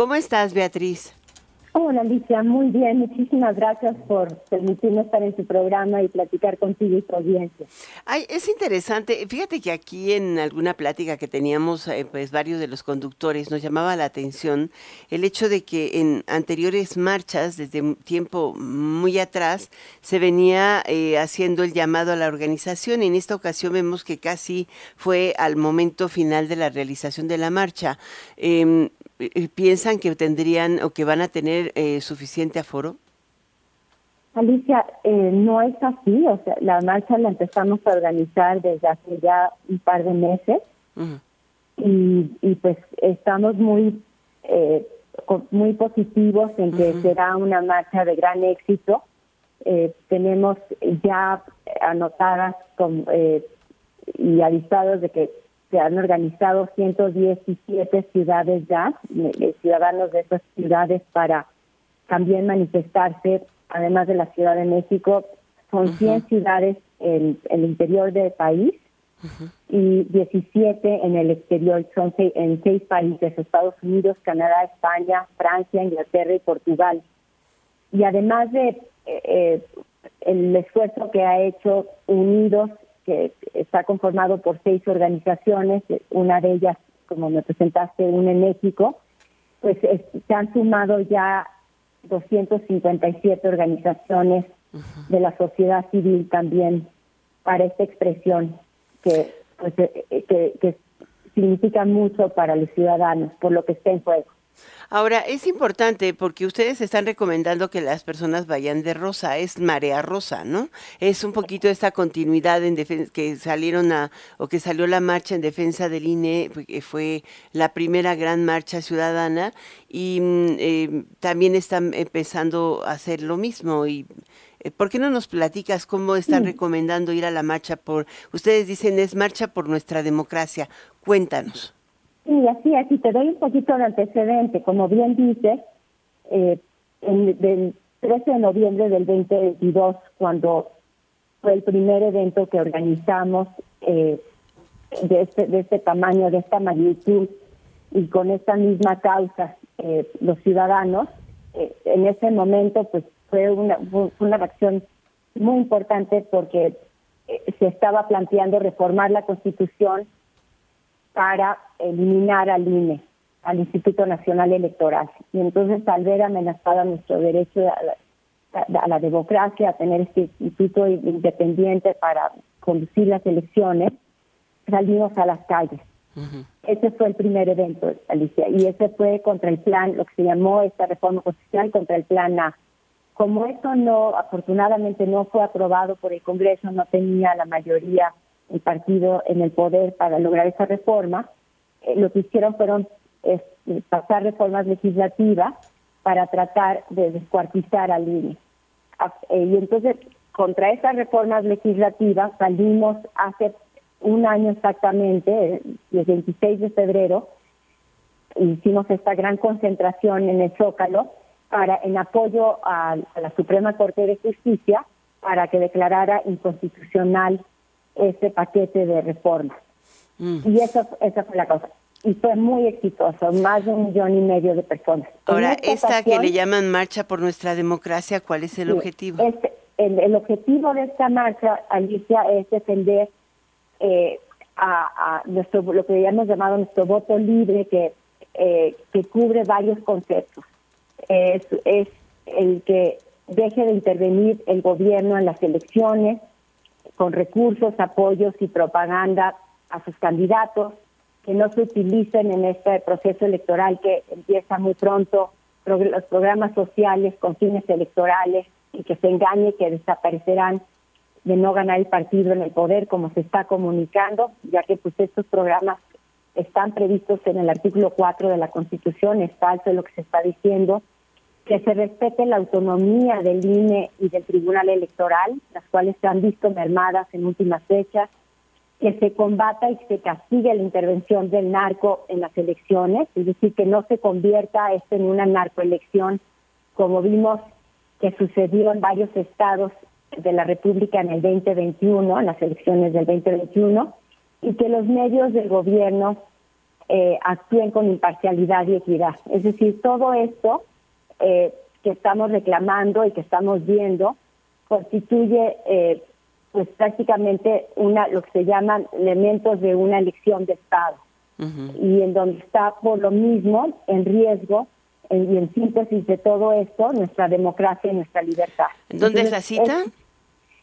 ¿Cómo estás, Beatriz? Hola Alicia, muy bien, muchísimas gracias por permitirme estar en tu programa y platicar contigo y tu audiencia. Ay, es interesante, fíjate que aquí en alguna plática que teníamos, eh, pues varios de los conductores, nos llamaba la atención el hecho de que en anteriores marchas, desde tiempo muy atrás, se venía eh, haciendo el llamado a la organización. En esta ocasión vemos que casi fue al momento final de la realización de la marcha. Em, piensan que tendrían o que van a tener eh, suficiente aforo? Alicia, eh, no es así. O sea, la marcha la empezamos a organizar desde hace ya un par de meses y, y, pues estamos muy eh, muy positivos en que será una marcha de gran éxito. tenemos ya anotadas con, y avisados de que se han organizado 117 ciudades ya, eh, ciudadanos de esas ciudades para también manifestarse, además de la Ciudad de México, son 100 ciudades en, el interior del país y 17 en el exterior, son en seis países, Estados Unidos, Canadá, España, Francia, Inglaterra y Portugal. Y además de eh, eh, el esfuerzo que ha hecho Unidos que está conformado por seis organizaciones, una de ellas, como me presentaste, una en México, pues se han sumado ya 257 organizaciones de la sociedad civil también para esta expresión que, pues, eh, que, que significa mucho para los ciudadanos, por lo que está en juego. Ahora, es importante porque ustedes están recomendando que las personas vayan de rosa, es marea rosa, ¿no? Es un poquito esta continuidad en que salieron a, o que salió la marcha en defensa del INE, que fue la primera gran marcha ciudadana, y mm, eh, también están empezando a hacer lo mismo. y eh, ¿Por qué no nos platicas cómo están recomendando ir a la marcha por, ustedes dicen es marcha por nuestra democracia? Cuéntanos. Sí, así es, y te doy un poquito de antecedente. Como bien dices, eh, el 13 de noviembre del 2022, cuando fue el primer evento que organizamos eh, de, este, de este tamaño, de esta magnitud y con esta misma causa, eh, los ciudadanos, eh, en ese momento pues fue una, fue una reacción muy importante porque se estaba planteando reformar la constitución para eliminar al INE, al Instituto Nacional Electoral. Y entonces, al ver amenazada nuestro derecho a la, democracia, a tener este instituto independiente para conducir las elecciones, salimos a las calles. Ese fue el primer evento, Alicia, y ese fue contra el plan, lo que se llamó esta reforma constitucional, contra el plan A. Como eso no, afortunadamente no fue aprobado por el Congreso, no tenía la mayoría el partido en el poder para lograr esa reforma, eh, lo que hicieron fueron pasar reformas legislativas para tratar de descuartizar al INE. Eh, y entonces, contra esas reformas legislativas salimos hace un año exactamente, el 26 de febrero, hicimos esta gran concentración en el Zócalo para en apoyo a la Suprema Corte de Justicia para que declarara inconstitucional ese paquete de reformas. Mm. Y eso, esa fue la cosa. Y fue muy exitoso, más de un millón y medio de personas. Ahora, esta, que le llaman Marcha por Nuestra Democracia, ¿cuál es el objetivo? Este, el, objetivo de esta marcha, Alicia, es defender eh, a, nuestro lo que hemos llamado nuestro voto libre, que, eh, que cubre varios conceptos. Es, es el que deje de intervenir el gobierno en las elecciones, con recursos, apoyos y propaganda a sus candidatos, que no se utilicen en este proceso electoral que empieza muy pronto los programas sociales con fines electorales y que se engañe que desaparecerán de no ganar el partido en el poder como se está comunicando, ya que pues estos programas están previstos en el artículo 4 de la Constitución, es falso lo que se está diciendo, que se respete la autonomía del INE y del Tribunal Electoral, las cuales se han visto mermadas en últimas fechas, que se combata y se castigue la intervención del narco en las elecciones, es decir, que no se convierta esto en una narcoelección, como vimos que sucedió en varios estados de la República en el 2021, en las elecciones del 2021, y que los medios del gobierno eh, actúen con imparcialidad y equidad. Es decir, todo esto eh, que estamos reclamando y que estamos viendo constituye eh, pues prácticamente una lo que se llaman elementos de una elección de Estado y en donde está por lo mismo en riesgo y en síntesis de todo esto nuestra democracia y nuestra libertad. ¿Dónde es la cita?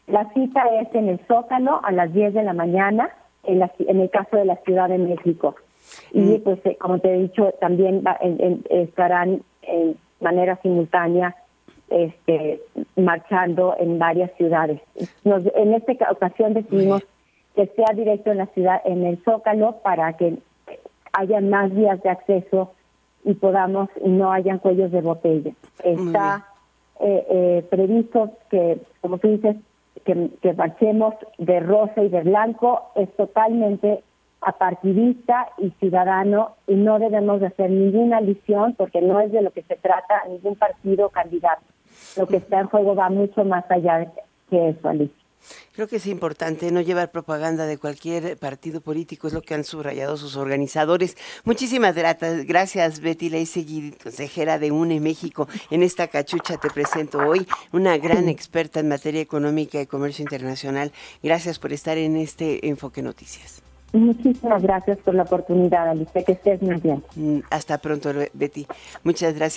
la cita es en el Zócalo a las 10 de la mañana, en, en el caso de la Ciudad de México. Y mm. pues, eh, como te he dicho, también estarán en manera simultánea este, marchando en varias ciudades. en esta ocasión decidimos que sea directo en la ciudad, en el Zócalo, para que haya más vías de acceso y podamos y no hayan cuellos de botella. Está eh, eh, previsto que, como tú dices, que, que marchemos de rosa y de blanco es totalmente apartidista y ciudadano y no debemos de hacer ninguna alusión porque no es de lo que se trata ningún partido candidato. Lo que está en juego va mucho más allá que eso, Alicia. Creo que es importante no llevar propaganda de cualquier partido político, es lo que han subrayado sus organizadores. Muchísimas gracias, Betty Leisegui, consejera de UNE México. En esta cachucha te presento hoy una gran experta en materia económica y comercio internacional. Gracias por estar en este Enfoque Noticias. Muchísimas gracias por la oportunidad, Alicia. Que estés muy bien. Mm, hasta pronto, Betty. Muchas gracias.